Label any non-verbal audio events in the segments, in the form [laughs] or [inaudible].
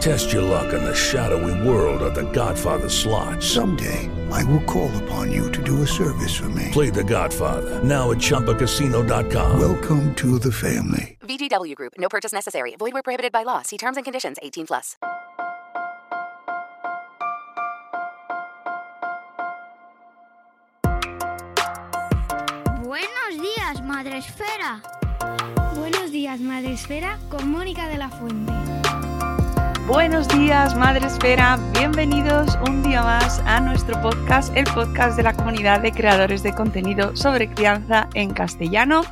Test your luck in the shadowy world of The Godfather slot. Someday, I will call upon you to do a service for me. Play The Godfather now at ChumbaCasino.com. Welcome to the family. VGW Group. No purchase necessary. Void where prohibited by law. See terms and conditions. 18 plus. Buenos días, Madre Esfera. Buenos días, Madre Esfera, con Mónica de la Fuente. Buenos días, Madre Esfera. Bienvenidos un día más a nuestro podcast, el podcast de la comunidad de creadores de contenido sobre crianza en castellano.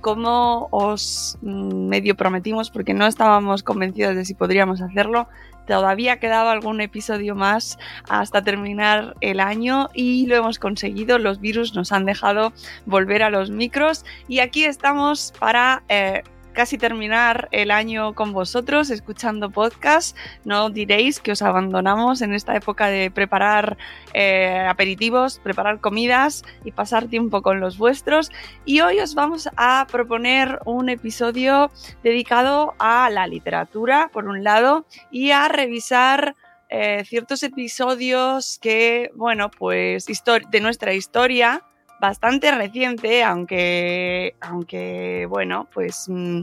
Como os mm, medio prometimos, porque no estábamos convencidos de si podríamos hacerlo, todavía quedaba algún episodio más hasta terminar el año y lo hemos conseguido. Los virus nos han dejado volver a los micros y aquí estamos para eh, casi terminar el año con vosotros escuchando podcast. No diréis que os abandonamos en esta época de preparar eh, aperitivos, preparar comidas y pasar tiempo con los vuestros. Y hoy os vamos a proponer un episodio dedicado a la literatura, por un lado, y a revisar eh, ciertos episodios que, bueno, pues de nuestra historia bastante reciente, aunque, aunque bueno, pues mm,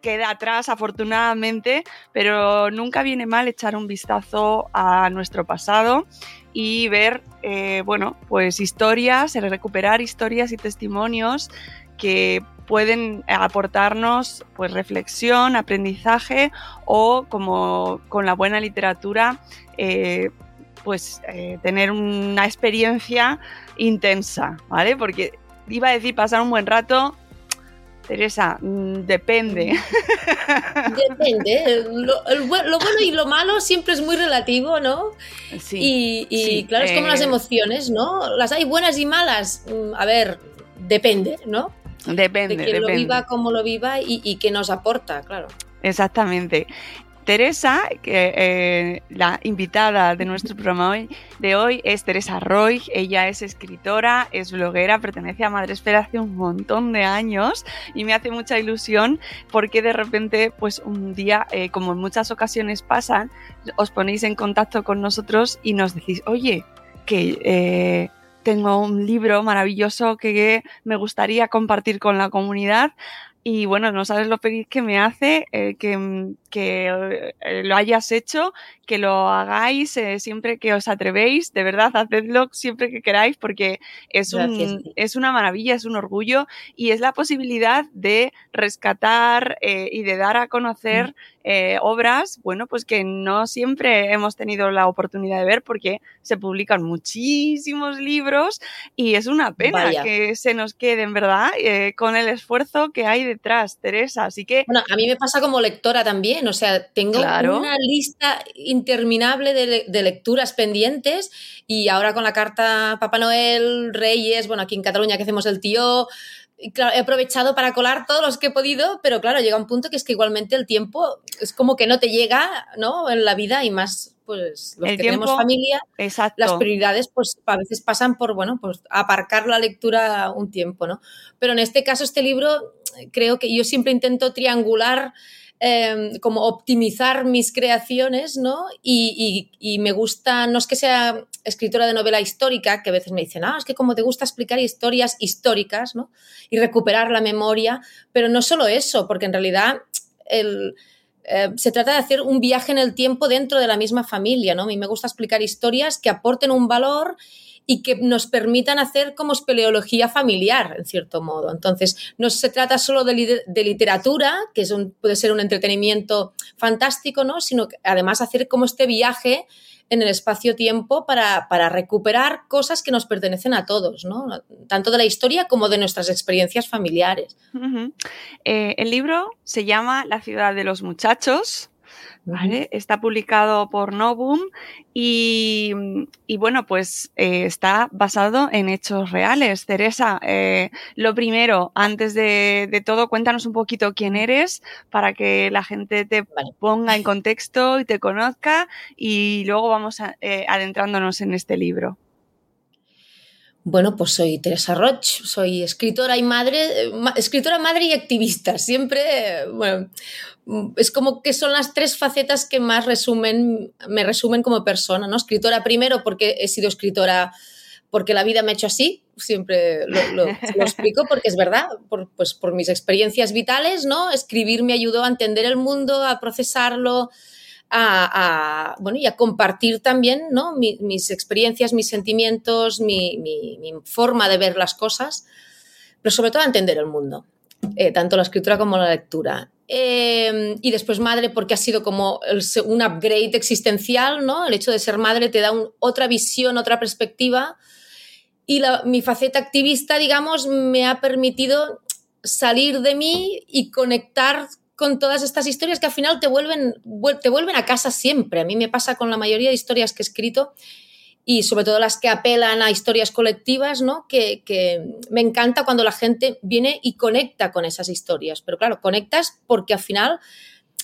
queda atrás afortunadamente, pero nunca viene mal echar un vistazo a nuestro pasado y ver, eh, bueno, pues historias, recuperar historias y testimonios que pueden aportarnos pues reflexión, aprendizaje o como con la buena literatura eh, pues eh, tener una experiencia intensa, ¿vale? Porque iba a decir pasar un buen rato, Teresa, mm, depende. [laughs] Depende. Lo, bueno y lo malo siempre es muy relativo, ¿no? Sí. Y, claro, es como las eh, emociones, ¿no? Las hay buenas y malas. Mm, a ver, depende, ¿no? Depende. De quién lo viva, cómo lo viva y, y qué nos aporta, claro. Exactamente. Teresa, que, eh, la invitada de nuestro programa de hoy es Teresa Roy. Ella es escritora, es bloguera, pertenece a Madresfera hace un montón de años y me hace mucha ilusión porque de repente, pues un día, eh, como en muchas ocasiones pasan, os ponéis en contacto con nosotros y nos decís, oye, que eh, tengo un libro maravilloso que me gustaría compartir con la comunidad. Y bueno, no sabes lo feliz que me hace que, que lo hayas hecho que lo hagáis eh, siempre que os atrevéis, de verdad, hacedlo siempre que queráis porque es, un, es una maravilla, es un orgullo y es la posibilidad de rescatar eh, y de dar a conocer mm. Eh, obras, bueno, pues que no siempre hemos tenido la oportunidad de ver porque se publican muchísimos libros y es una pena que se nos queden, ¿verdad? con el esfuerzo que hay detrás, Teresa. Así que... Bueno, a mí me pasa como lectora también, o sea, tengo una lista interminable de, lecturas pendientes y ahora con la carta Papá Noel, Reyes, bueno, aquí en Cataluña que hacemos el tío, he aprovechado para colar todos los que he podido, pero claro, llega un punto que es que igualmente el tiempo es como que no te llega, ¿no? En la vida y más, pues los que tenemos familia, las prioridades pues a veces pasan por, bueno, pues aparcar la lectura un tiempo, ¿no? Pero en este caso, este libro, creo que yo siempre intento triangular Em, como optimizar mis creaciones, ¿no? Y, me gusta, no es que sea escritora de novela histórica, que a veces me dicen, ah, es que como te gusta explicar historias históricas, ¿no? Y recuperar la memoria, pero no solo eso, porque en realidad eh, se trata de hacer un viaje en el tiempo dentro de la misma familia, ¿no? A mí me gusta explicar historias que aporten un valor y que nos permitan hacer como espeleología familiar, en cierto modo. Entonces, no se trata solo de, literatura, que es puede ser un entretenimiento fantástico, ¿no? Sino que además hacer como este viaje en el espacio-tiempo para, recuperar cosas que nos pertenecen a todos, ¿no? tanto de la historia como de nuestras experiencias familiares. Eh, el libro se llama La ciudad de los muchachos Está publicado por Novum y, bueno, pues eh, está basado en hechos reales. Teresa, eh, lo primero, antes de, todo, cuéntanos un poquito quién eres para que la gente te ponga en contexto y te conozca y luego vamos eh, adentrándonos en este libro. Bueno, pues soy Teresa Roch, soy escritora y madre, escritora, madre y activista. Siempre, bueno, es como que son las tres facetas que más resumen, me resumen como persona, ¿no? Escritora primero porque he sido escritora porque la vida me ha hecho así, siempre lo, explico porque es verdad, pues por mis experiencias vitales, ¿no? Escribir me ayudó a entender el mundo, a procesarlo, a, bueno, y a compartir también ¿no? mis, experiencias, mis sentimientos, mi, forma de ver las cosas, pero sobre todo a entender el mundo, eh, tanto la escritura como la lectura. Em, y después madre porque ha sido como un upgrade existencial, ¿no? El hecho de ser madre te da otra visión, otra perspectiva. Y mi faceta activista, digamos, me ha permitido salir de mí y conectar con todas estas historias que al final te vuelven, te vuelven a casa siempre. A mí me pasa con la mayoría de historias que he escrito y sobre todo las que apelan a historias colectivas, ¿no? Que, me encanta cuando la gente viene y conecta con esas historias. Pero claro, conectas porque al final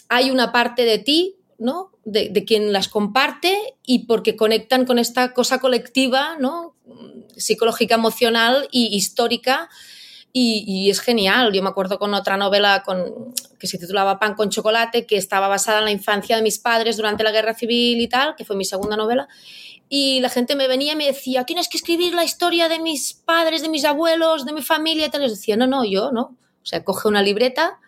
hay una parte de ti, ¿no? De, de quien las comparte y porque conectan con esta cosa colectiva, ¿no? Psicológica, emocional y histórica y, es genial. Yo me acuerdo con otra novela con, que se titulaba Pan con chocolate, que estaba basada en la infancia de mis padres durante la guerra civil y tal, que fue mi segunda novela. Y la gente me venía y me decía, tienes que escribir la historia de mis padres, de mis abuelos, de mi familia y tal. Les decía, no, no, yo no. O sea, coge una libreta,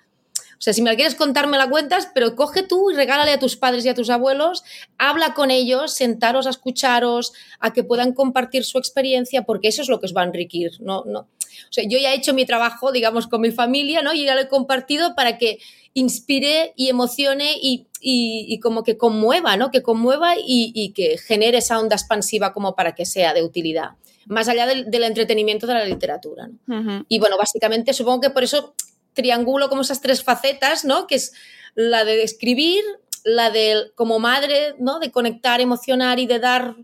o sea, si me la quieres contar, me la cuentas, pero coge tú y regálale a tus padres y a tus abuelos, habla con ellos, sentaros a escucharos, a que puedan compartir su experiencia, porque eso es lo que os va a enriquecer. No, no. O sea, yo ya he hecho mi trabajo, digamos, con mi familia, ¿no? Y ya lo he compartido para que inspire y emocione y, y, como que conmueva, ¿no? Que conmueva y, que genere esa onda expansiva como para que sea de utilidad más allá del, entretenimiento de la literatura. ¿no? Y bueno, básicamente supongo que por eso triangulo como esas tres facetas, ¿no? Que es la de escribir, la de como madre, ¿no? De conectar, emocionar y de dar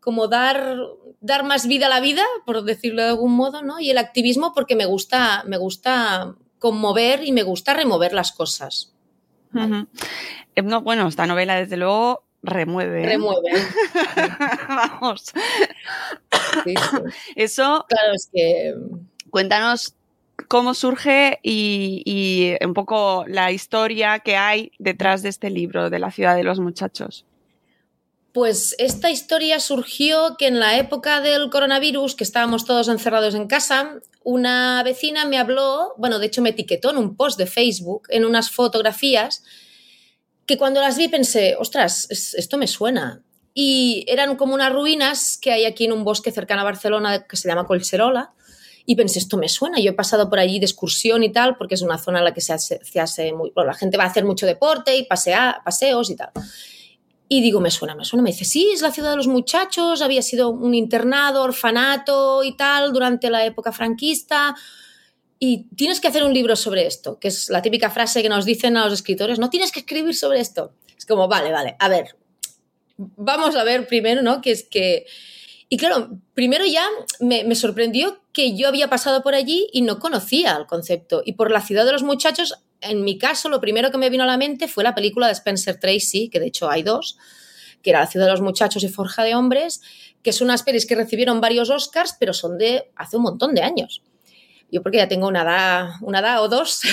como dar, dar más vida a la vida, por decirlo de algún modo, ¿no? Y el activismo porque me gusta, me gusta conmover y me gusta remover las cosas. Eh, no, bueno, esta novela desde luego remueve. ¿eh? Remueve. [laughs] Vamos. Eso. Claro, es que. Cuéntanos cómo surge y, un poco la historia que hay detrás de este libro, de la ciudad de los muchachos. Pues esta historia surgió que en la época del coronavirus, que estábamos todos encerrados en casa, una vecina me habló, bueno, de hecho me etiquetó en un post de Facebook, en unas fotografías, que cuando las vi pensé, ostras, esto me suena. Y eran como unas ruinas que hay aquí en un bosque cercano a Barcelona que se llama Colcherola y pensé, esto me suena. Yo he pasado por allí de excursión y tal, porque es una zona en la que se hace, se hace muy, la gente va a hacer mucho deporte y pasea, paseos y tal. Y digo, me suena, me suena. Me dice, sí, es la ciudad de los muchachos, había sido un internado, orfanato y tal durante la época franquista. Y tienes que hacer un libro sobre esto, que es la típica frase que nos dicen a los escritores, no tienes que escribir sobre esto. Es como, vale, vale, a ver, vamos a ver primero, ¿no? Que es que y claro, primero ya me, sorprendió que yo había pasado por allí y no conocía el concepto. Y por la ciudad de los muchachos, en mi caso, lo primero que me vino a la mente fue la película de Spencer Tracy, que de hecho hay dos, que era La ciudad de los muchachos y Forja de hombres, que son unas pelis que recibieron varios Oscars, pero son de hace un montón de años. Yo porque ya tengo una edad, una edad o dos. [laughs]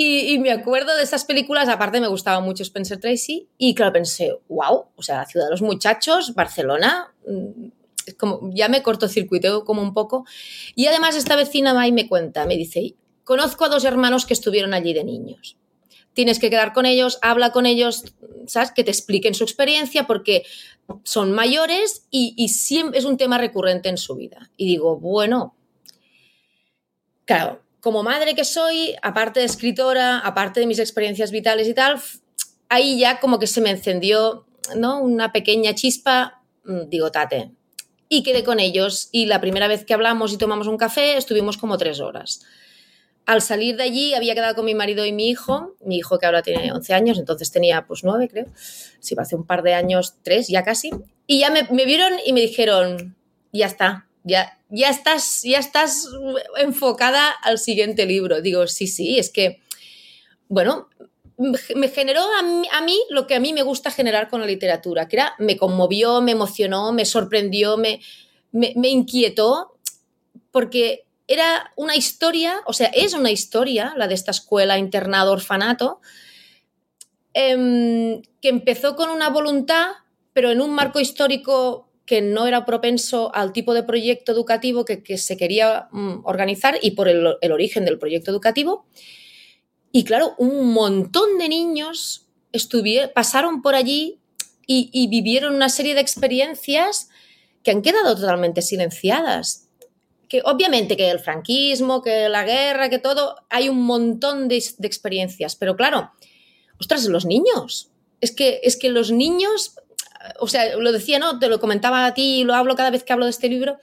Y, me acuerdo de esas películas, aparte me gustaba mucho Spencer Tracy, y claro, pensé, wow, o sea, la ciudad de los muchachos, Barcelona, mm, como, ya me cortocircuiteo como un poco. Y además esta vecina va y me cuenta, me dice, conozco a dos hermanos que estuvieron allí de niños. tienes que quedar con ellos, habla con ellos, ¿sabes? Que te expliquen su experiencia porque son mayores y, y siempre es un tema recurrente en su vida. Y digo, bueno, claro, como madre que soy, aparte de escritora, aparte de mis experiencias vitales y tal, ahí ya como que se me encendió ¿no? una pequeña chispa, mm, digo, tate. Y quedé con ellos y la primera vez que hablamos y tomamos un café estuvimos como tres horas. Al salir de allí había quedado con mi marido y mi hijo, mi hijo que ahora tiene 11 años, entonces tenía pues nueve creo, sí, hace un par de años, tres ya casi, y ya me, me vieron y me dijeron, ya está, ya, ya, estás, ya estás enfocada al siguiente libro. Digo, sí, sí, es que, bueno, me generó a mí, lo que a mí me gusta generar con la literatura, que era, me conmovió, me emocionó, me sorprendió, me, me, inquietó, porque era una historia, o sea, es una historia, la de esta escuela, internado, orfanato, em, que empezó con una voluntad, pero en un marco histórico que no era propenso al tipo de proyecto educativo que, se quería mm, organizar y por el, origen del proyecto educativo. Y claro, un montón de niños pasaron por allí y, vivieron una serie de experiencias que han quedado totalmente silenciadas. Que obviamente que el franquismo, que la guerra, que todo, hay un montón de, experiencias, pero claro, ostras, los niños. Es que, es que los niños o sea, lo decía, ¿no? Te lo comentaba a ti lo hablo cada vez que hablo de este libro.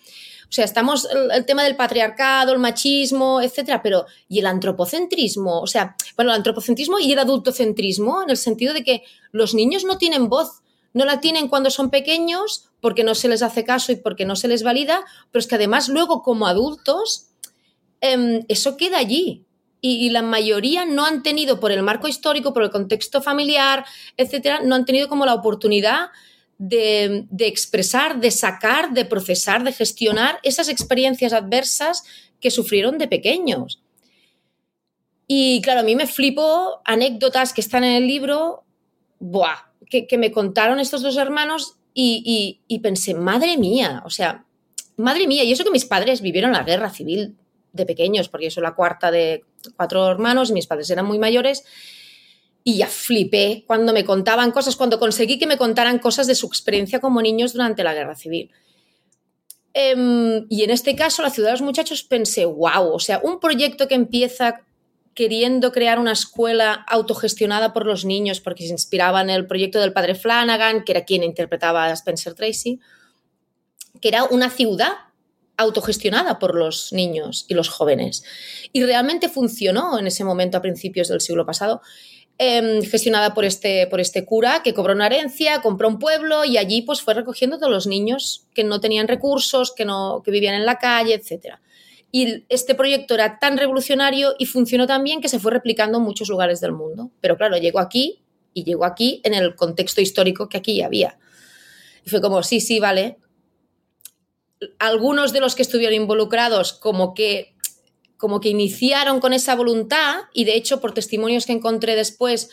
O sea, estamos el, tema del patriarcado, el machismo, etcétera, pero ¿y el antropocentrismo? O sea, bueno, el antropocentrismo y el adultocentrismo, en el sentido de que los niños no tienen voz, no la tienen cuando son pequeños porque no se les hace caso y porque no se les valida, pero es que además luego como adultos em, eso queda allí. Y, la mayoría no han tenido, por el marco histórico, por el contexto familiar, etcétera, no han tenido como la oportunidad de, expresar, de sacar, de procesar, de gestionar esas experiencias adversas que sufrieron de pequeños. Y claro, a mí me flipo anécdotas que están en el libro, que, me contaron estos dos hermanos y, y, pensé, madre mía, o sea, madre mía, y eso que mis padres vivieron la guerra civil de pequeños, porque yo soy la cuarta de cuatro hermanos, y mis padres eran muy mayores, y ya flipé cuando me contaban cosas, cuando conseguí que me contaran cosas de su experiencia como niños durante la guerra civil. Em, y en este caso, la ciudad de los muchachos, pensé, wow, o sea, un proyecto que empieza queriendo crear una escuela autogestionada por los niños, porque se inspiraba en el proyecto del padre Flanagan, que era quien interpretaba a Spencer Tracy, que era una ciudad autogestionada por los niños y los jóvenes. Y realmente funcionó en ese momento a principios del siglo pasado. Em, gestionada por este, por este cura que cobró una herencia, compró un pueblo y allí pues fue recogiendo todos los niños que no tenían recursos, que, no, que vivían en la calle, etc. Y este proyecto era tan revolucionario y funcionó tan bien que se fue replicando en muchos lugares del mundo. Pero claro, llegó aquí y llegó aquí en el contexto histórico que aquí había. Y fue como, sí, sí, vale. Algunos de los que estuvieron involucrados como que como que iniciaron con esa voluntad y de hecho por testimonios que encontré después,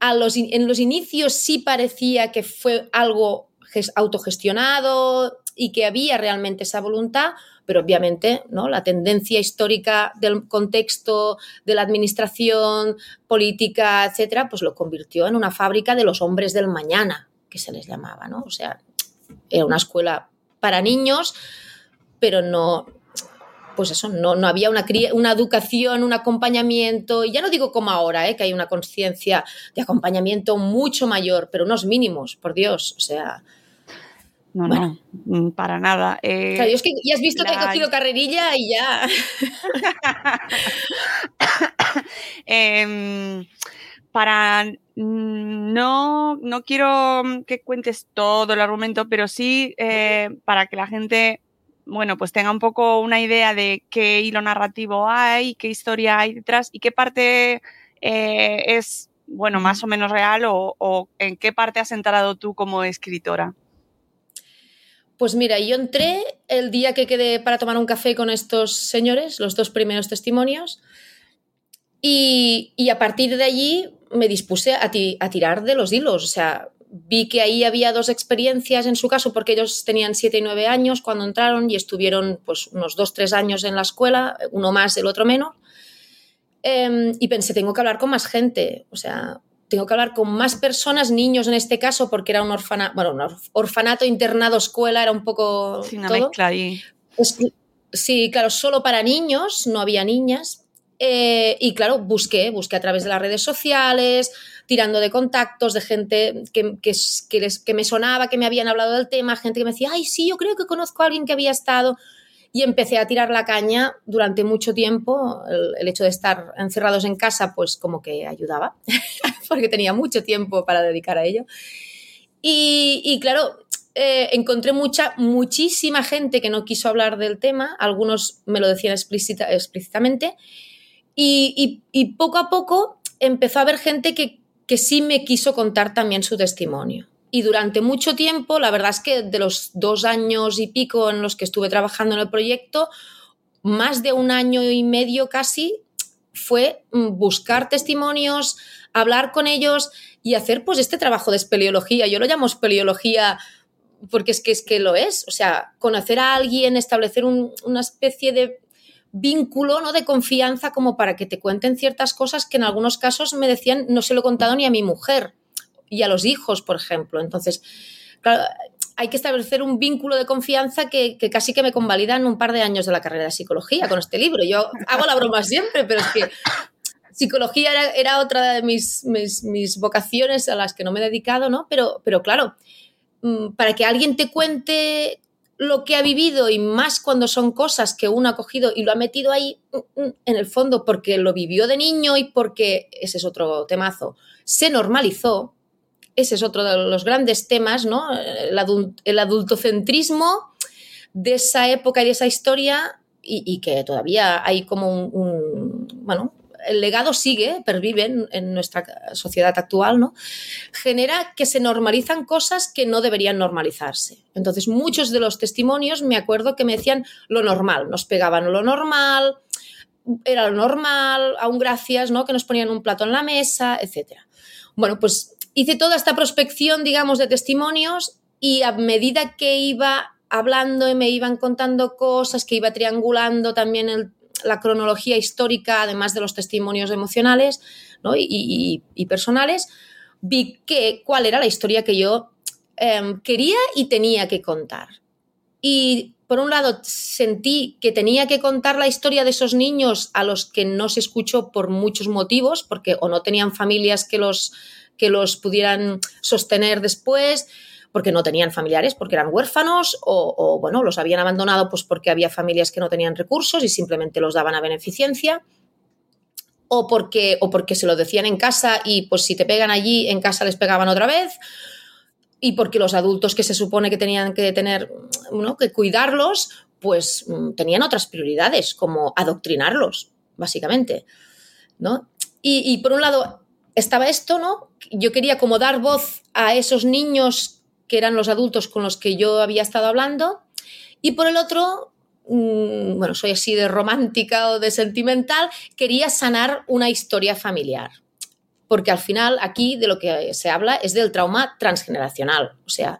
en los inicios sí parecía que fue algo autogestionado y que había realmente esa voluntad, pero obviamente ¿no? la tendencia histórica del contexto de la administración política, etcétera, pues lo convirtió en una fábrica de los hombres del mañana, que se les llamaba, ¿no? O sea, era una escuela para niños, pero no, pues eso, no, no había una, una, educación, un acompañamiento, y ya no digo como ahora, ¿eh? que hay una conciencia de acompañamiento mucho mayor, pero unos mínimos, por Dios, o sea... No, no, mm, para nada. Eh, es que ya has visto que he cogido carrerilla y ya... [laughs] Em, para no, no quiero que cuentes todo el argumento, pero sí eh, para que la gente bueno, pues tenga un poco una idea de qué hilo narrativo hay, qué historia hay detrás y qué parte eh, es, bueno, más o menos real o, en qué parte has entrado tú como escritora. Pues mira, yo entré el día que quedé para tomar un café con estos señores, los dos primeros testimonios, y, a partir de allí me dispuse a, tirar de los hilos. O sea, vi que ahí había dos experiencias en su caso, porque ellos tenían 7 y 9 años cuando entraron y estuvieron pues unos 2, 3 años en la escuela, uno más, el otro menos. Em, y pensé, tengo que hablar con más gente, o sea, tengo que hablar con más personas, niños en este caso, porque era un orfanato, bueno, un orfanato, internado, escuela, era un poco... Sí, una mezcla ahí. sí, claro, solo para niños, no había niñas. Eh, y claro, busqué, busqué a través de las redes sociales, tirando de contactos, de gente que, que, que, me sonaba, que me habían hablado del tema, gente que me decía, ay, sí, yo creo que conozco a alguien que había estado y empecé a tirar la caña durante mucho tiempo. El, hecho de estar encerrados en casa, pues como que ayudaba, [laughs] porque tenía mucho tiempo para dedicar a ello. Y, claro, eh, encontré mucha, muchísima gente que no quiso hablar del tema, algunos me lo decían explícita, explícitamente, y, poco a poco empezó a haber gente que, que sí me quiso contar también su testimonio y durante mucho tiempo, la verdad es que de los dos años y pico en los que estuve trabajando en el proyecto, más de un año y medio casi fue mm, buscar testimonios, hablar con ellos y hacer pues este trabajo de espeleología. Yo lo llamo espeleología porque es que es que lo es, o sea, conocer a alguien, establecer una especie de vínculo, ¿no? de confianza como para que te cuenten ciertas cosas que en algunos casos me decían no se lo he contado ni a mi mujer y a los hijos, por ejemplo. Entonces, hay que establecer un vínculo de confianza que, casi que me convalida en un par de años de la carrera de psicología con este libro. Yo hago la broma siempre, pero es que psicología era, otra de mis, mis, vocaciones a las que no me he dedicado, ¿no? Pero, pero claro, mm, para que alguien te cuente lo que ha vivido y más cuando son cosas que uno ha cogido y lo ha metido ahí mm, mm, en el fondo porque lo vivió de niño y porque, ese es otro temazo, se normalizó, ese es otro de los grandes temas, ¿no? El, adultocentrismo de esa época y de esa historia y, que todavía hay como un, bueno, el legado sigue, pervive en, nuestra sociedad actual, ¿no? Genera que se normalizan cosas que no deberían normalizarse. Entonces, muchos de los testimonios me acuerdo que me decían lo normal, nos pegaban lo normal, era lo normal, aún gracias, ¿no? Que nos ponían un plato en la mesa, etcétera. Bueno, pues hice toda esta prospección, digamos, de testimonios y a medida que iba hablando y me iban contando cosas, que iba triangulando también la cronología histórica, además de los testimonios emocionales y, personales, vi que, cuál era la historia que yo em, quería y tenía que contar. Y por un lado sentí que tenía que contar la historia de esos niños a los que no se escuchó por muchos motivos, porque o no tenían familias que los que los pudieran sostener después porque no tenían familiares, porque eran huérfanos o, bueno, los habían abandonado pues porque había familias que no tenían recursos y simplemente los daban a beneficencia o porque, o porque se lo decían en casa y pues si te pegan allí, en casa les pegaban otra vez y porque los adultos que se supone que tenían que tener, que cuidarlos, pues mm, tenían otras prioridades, como adoctrinarlos, básicamente, ¿no? Y por un lado, estaba esto, ¿no? Yo quería como dar voz a esos niños que eran los adultos con los que yo había estado hablando. Y por el otro, mm, bueno, soy así de romántica o de sentimental, quería sanar una historia familiar. Porque al final aquí de lo que se habla es del trauma transgeneracional. O sea,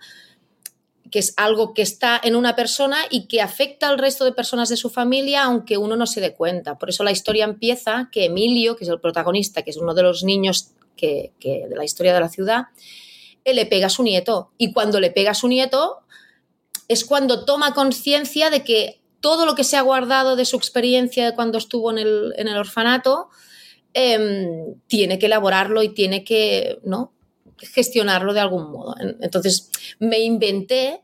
que es algo que está en una persona y que afecta al resto de personas de su familia, aunque uno no se dé cuenta. Por eso la historia empieza que Emilio, que es el protagonista, que es uno de los niños que, de la historia de la ciudad, él le pega a su nieto. Y cuando le pega a su nieto, es cuando toma conciencia de que todo lo que se ha guardado de su experiencia de cuando estuvo en el, orfanato, em, tiene que elaborarlo y tiene que ¿no? gestionarlo de algún modo. Entonces me inventé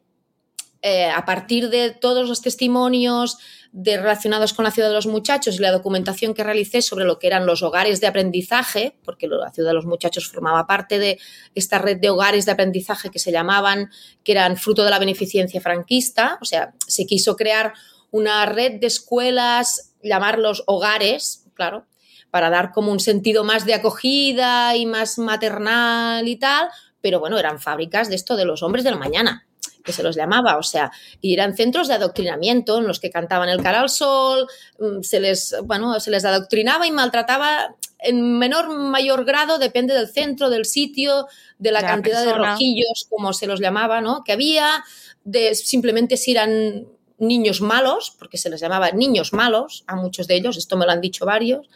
eh, a partir de todos los testimonios de, relacionados con la ciudad de los muchachos y la documentación que realicé sobre lo que eran los hogares de aprendizaje, porque la ciudad de los muchachos formaba parte de esta red de hogares de aprendizaje que se llamaban, que eran fruto de la beneficencia franquista, o sea, se quiso crear una red de escuelas, llamarlos hogares, claro, para dar como un sentido más de acogida y más maternal y tal, pero bueno, eran fábricas de esto de los hombres de la mañana, que se los llamaba, o sea, y eran centros de adoctrinamiento en los que cantaban el cara al sol, mm, se les, bueno, se les adoctrinaba y maltrataba en menor mayor grado, depende del centro, del sitio, de la, cantidad de rojillos, como se los llamaba, ¿no? Que había, de simplemente si eran niños malos, porque se les llamaba niños malos a muchos de ellos, esto me lo han dicho varios,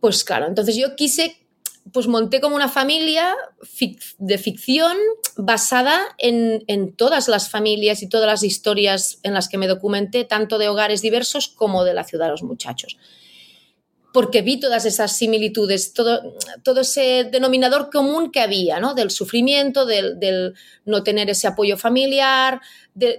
Pues claro, entonces yo quise pues monté como una familia de ficción basada en, todas las familias y todas las historias en las que me documenté, tanto de hogares diversos como de la ciudad de los muchachos. Porque vi todas esas similitudes, todo, todo ese denominador común que había, ¿no? Del sufrimiento, del, no tener ese apoyo familiar, de,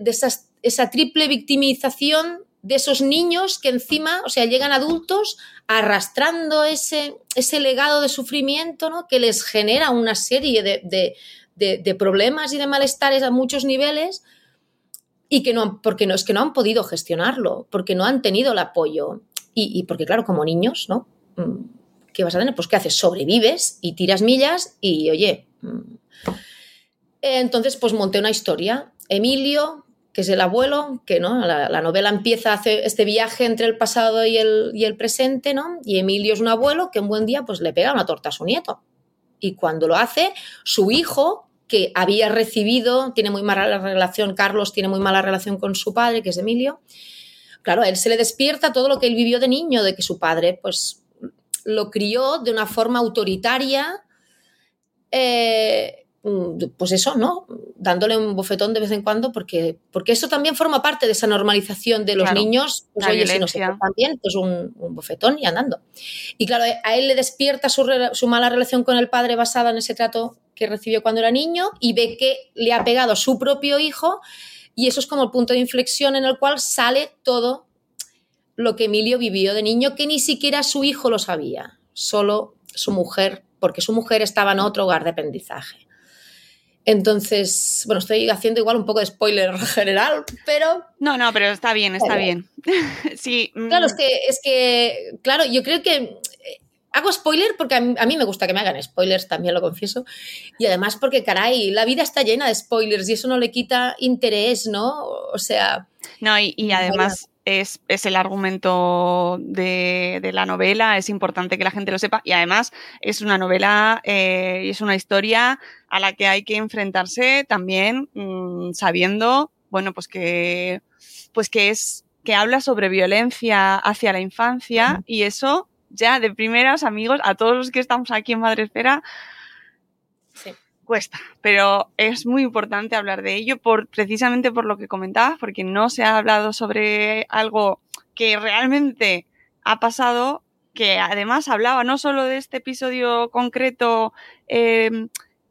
esa triple victimización de esos niños que encima, o sea, llegan adultos arrastrando ese, ese legado de sufrimiento ¿no? que les genera una serie de, problemas y de malestares a muchos niveles y que no, porque no es que no han podido gestionarlo, porque no han tenido el apoyo. Y, porque, claro, como niños, ¿no? Mm, ¿Qué vas a tener? Pues ¿qué haces? Sobrevives y tiras millas y, oye, mm. entonces pues monté una historia. Emilio, que es el abuelo, que ¿no? la, novela empieza hace este viaje entre el pasado y el, y el, presente, ¿no? Y Emilio es un abuelo que un buen día pues le pega una torta a su nieto. Y cuando lo hace, su hijo, que había recibido, tiene muy mala relación, Carlos tiene muy mala relación con su padre, que es Emilio, claro, a él se le despierta todo lo que él vivió de niño, de que su padre pues lo crió de una forma autoritaria, eh, pues eso, ¿no? Dándole un bofetón de vez en cuando, porque, porque eso también forma parte de esa normalización de los niños. Pues oye, si no bien, pues un, bofetón y andando. Y claro, a él le despierta su, su, mala relación con el padre basada en ese trato que recibió cuando era niño y ve que le ha pegado a su propio hijo y eso es como el punto de inflexión en el cual sale todo lo que Emilio vivió de niño, que ni siquiera su hijo lo sabía, solo su mujer, porque su mujer estaba en otro hogar de aprendizaje. Entonces, bueno, estoy haciendo igual un poco de spoiler [laughs] general, pero... No, no, pero está bien, está bien. [laughs] sí. Mm. Claro, es que, es que, claro, yo creo que eh, hago spoiler porque a mí, me gusta que me hagan spoilers, también lo confieso. Y además porque, caray, la vida está llena de spoilers y eso no le quita interés, ¿no? O sea... No, y, además es, el argumento de, la novela, es importante que la gente lo sepa y además es una novela eh, y es una historia a la que hay que enfrentarse también mm, sabiendo, bueno, pues que, pues que es que habla sobre violencia hacia la infancia y eso ya de primeras amigos a todos los que estamos aquí en Madre Espera cuesta, pero es muy importante hablar de ello por, precisamente por lo que comentabas, porque no se ha hablado sobre algo que realmente ha pasado, que además hablaba no solo de este episodio concreto eh,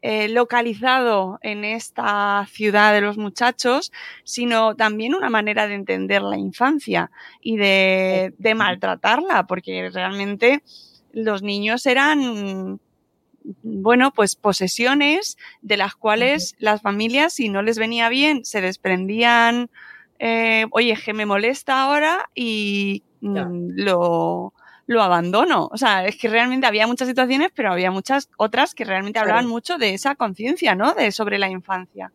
eh, localizado en esta ciudad de los muchachos, sino también una manera de entender la infancia y de, de maltratarla, porque realmente los niños eran bueno, pues posesiones de las cuales las familias, si no les venía bien, se desprendían, eh, oye, que me molesta ahora y mm, lo, lo abandono. O sea, es que realmente había muchas situaciones, pero había muchas otras que realmente hablaban mucho de esa conciencia, ¿no? De sobre la infancia.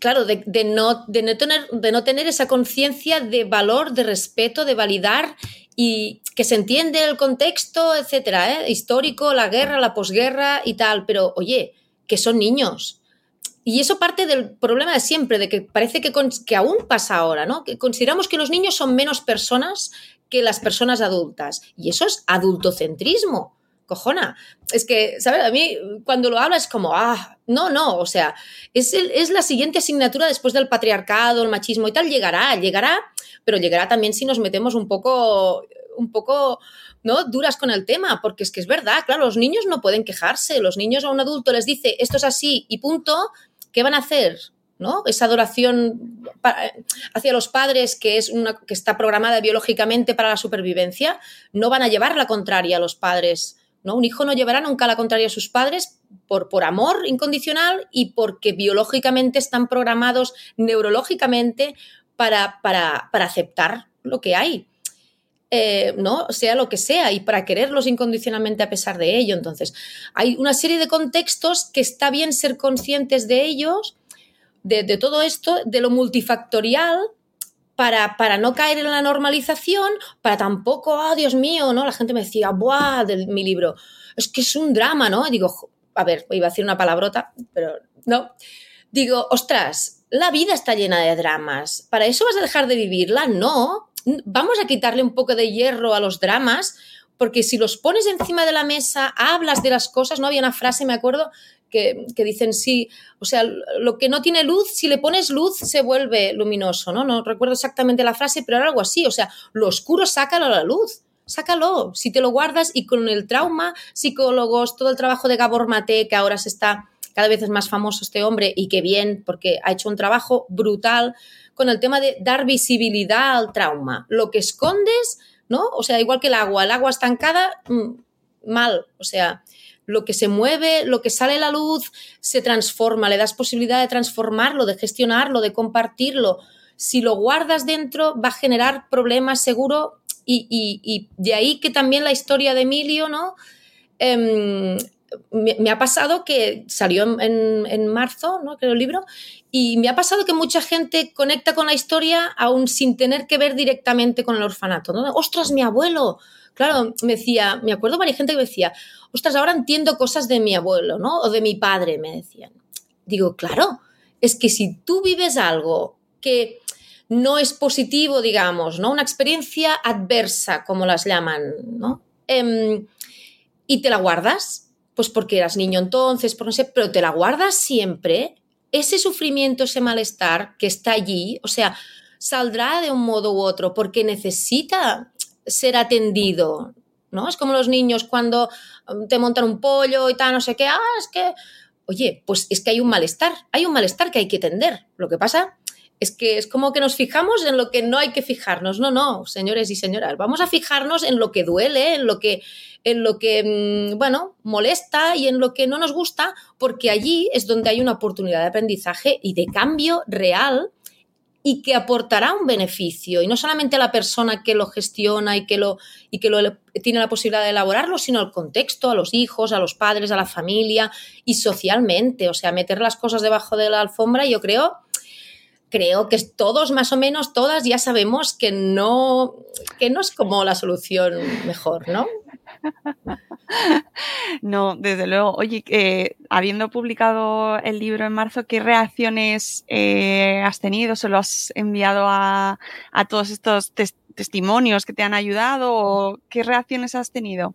Claro, de, no, de, no, tener, esa conciencia de valor, de respeto, de validar y que se entiende el contexto, etcétera, ¿eh? histórico, la guerra, la posguerra y tal, pero oye, que son niños. Y eso parte del problema de siempre, de que parece que, que aún pasa ahora, ¿no? Que consideramos que los niños son menos personas que las personas adultas. Y eso es adultocentrismo cojona. Es que, ¿sabes? A mí cuando lo habla es como, ah, no, no, o sea, es, es la siguiente asignatura después del patriarcado, el machismo y tal, llegará, llegará, pero llegará también si nos metemos un poco, un poco, ¿no? Duras con el tema, porque es que es verdad, claro, los niños no pueden quejarse, los niños a un adulto les dice, esto es así y punto, ¿qué van a hacer? ¿no? Esa adoración hacia los padres que, es una, que está programada biológicamente para la supervivencia, no van a llevar la contraria a los padres un hijo no llevará nunca la contraria a sus padres por, por amor incondicional y porque biológicamente están programados neurológicamente para, para, aceptar lo que hay. Eh, ¿no? Sea lo que sea, y para quererlos incondicionalmente a pesar de ello. Entonces, hay una serie de contextos que está bien ser conscientes de ellos, de todo esto, de lo multifactorial, para, no caer en la normalización, para tampoco, oh, Dios mío, ¿no? La gente me decía, ¡buah! de mi libro, es que es un drama, ¿no? digo, a ver, iba a decir una palabrota, pero no. Digo, ostras, la vida está llena de dramas. ¿Para eso vas a dejar de vivirla? No. Vamos a quitarle un poco de hierro a los dramas porque si los pones encima de la mesa, hablas de las cosas, ¿no? Había una frase, me acuerdo, que, dicen sí, o sea, lo que no tiene luz, si le pones luz se vuelve luminoso, ¿no? No recuerdo exactamente la frase, pero era algo así, o sea, lo oscuro sácalo a la luz, sácalo, si te lo guardas y con el trauma, psicólogos, todo el trabajo de Gabor Mate, que ahora se está, cada vez es más famoso este hombre y que bien, porque ha hecho un trabajo brutal con el tema de dar visibilidad al trauma. Lo que escondes ¿no? O sea, igual que el agua, el agua estancada, mm, mal, o sea, lo que se mueve, lo que sale a la luz, se transforma, le das posibilidad de transformarlo, de gestionarlo, de compartirlo. Si lo guardas dentro, va a generar problemas seguro y, de ahí que también la historia de Emilio, ¿no? Em, me, ha pasado que salió en, marzo, ¿no? Creo el libro, y me ha pasado que mucha gente conecta con la historia aún sin tener que ver directamente con el orfanato. ¡Ostras, mi abuelo! Claro, me decía, me acuerdo varias gente que me decía, ostras, ahora entiendo cosas de mi abuelo, ¿no? O de mi padre, me decían. Digo, claro, es que si tú vives algo que no es positivo, digamos, ¿no? Una experiencia adversa, como las llaman, ¿no? Em, y te la guardas, pues porque eras niño entonces, por no sé, pero te la guardas siempre, ese sufrimiento, ese malestar que está allí, o sea, saldrá de un modo u otro porque necesita ser atendido, ¿no? Es como los niños cuando um, te montan un pollo y tal, no sé qué, ah, es que, oye, pues es que hay un malestar, hay un malestar que hay que atender. Lo que pasa es que es como que nos fijamos en lo que no hay que fijarnos. No, no, señores y señoras, vamos a fijarnos en lo que duele, en lo que, en lo que, mm, bueno, molesta y en lo que no nos gusta, porque allí es donde hay una oportunidad de aprendizaje y de cambio real y que aportará un beneficio. Y no solamente a la persona que lo gestiona y que, lo, y que lo, tiene la posibilidad de elaborarlo, sino al contexto, a los hijos, a los padres, a la familia y socialmente. O sea, meter las cosas debajo de la alfombra, yo creo creo que todos más o menos, todas ya sabemos que no, que no es como la solución mejor, ¿no? No, desde luego. Oye, eh, habiendo publicado el libro en marzo, ¿qué reacciones eh, has tenido? ¿Se lo has enviado a, todos estos testimonios que te han ayudado? ¿O qué reacciones has tenido?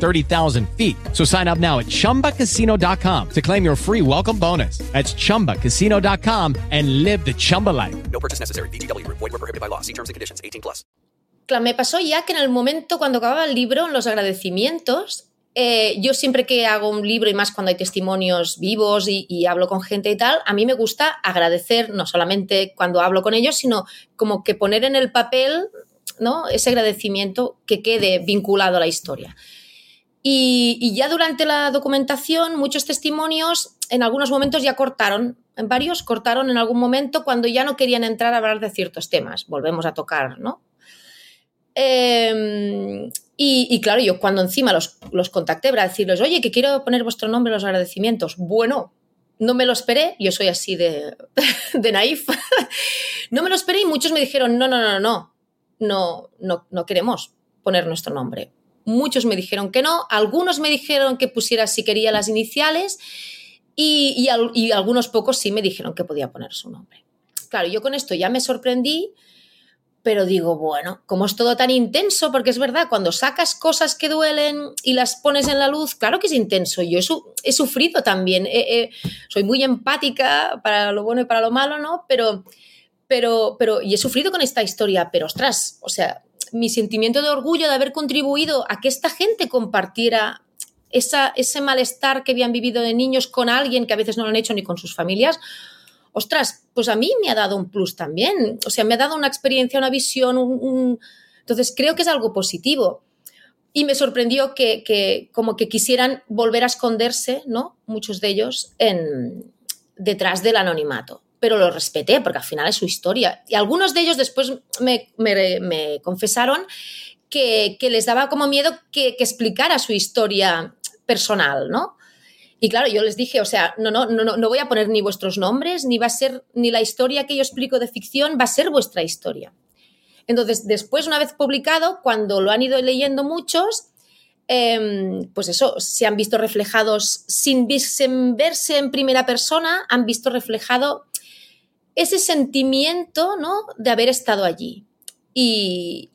30,000 feet. So sign up now at ChumbaCasino.com to claim your free welcome bonus. That's ChumbaCasino.com and live the Chumba life. No purchase necessary. BGW. Void were prohibited by law. See terms and conditions. 18 plus. Claro, me pasó ya que en el momento cuando acababa el libro, en los agradecimientos, eh, yo siempre que hago un libro y más cuando hay testimonios vivos y, y, hablo con gente y tal, a mí me gusta agradecer, no solamente cuando hablo con ellos, sino como que poner en el papel ¿no? ese agradecimiento que quede vinculado a la historia. Y, ya durante la documentación, muchos testimonios en algunos momentos ya cortaron, en varios cortaron en algún momento cuando ya no querían entrar a hablar de ciertos temas. Volvemos a tocar, ¿no? Em, y, claro, yo cuando encima los, los contacté para decirles, oye, que quiero poner vuestro nombre en los agradecimientos. Bueno, no me lo esperé, yo soy así de, [laughs] de naif, [laughs] no me lo esperé y muchos me dijeron, no, no, no, no, no, no, queremos poner nuestro nombre. Muchos me dijeron que no, algunos me dijeron que pusiera si quería las iniciales y, algunos pocos sí me dijeron que podía poner su nombre. Claro, yo con esto ya me sorprendí, pero digo, bueno, como es todo tan intenso, porque es verdad, cuando sacas cosas que duelen y las pones en la luz, claro que es intenso. Yo he, sufrido también, soy muy empática para lo bueno y para lo malo, ¿no? Pero pero, pero, y he sufrido con esta historia, pero ostras, o sea, mi sentimiento de orgullo de haber contribuido a que esta gente compartiera esa, ese malestar que habían vivido de niños con alguien que a veces no lo han hecho ni con sus familias, ostras, pues a mí me ha dado un plus también. O sea, me ha dado una experiencia, una visión, entonces creo que es algo positivo. Y me sorprendió que, como que quisieran volver a esconderse, ¿no? Muchos de ellos en, detrás del anonimato. Pero lo respeté porque al final es su historia. Y algunos de ellos después me, confesaron que, les daba como miedo que, que explicara su historia personal, ¿no? Y claro, yo les dije, o sea, no, no, no, no voy a poner ni vuestros nombres, ni va a ser, ni la historia que yo explico de ficción va a ser vuestra historia. Entonces, después, una vez publicado, cuando lo han ido leyendo muchos, em, pues eso, se han visto reflejados, sin, verse en primera persona, han visto reflejado ese sentimiento, ¿no? De haber estado allí. Y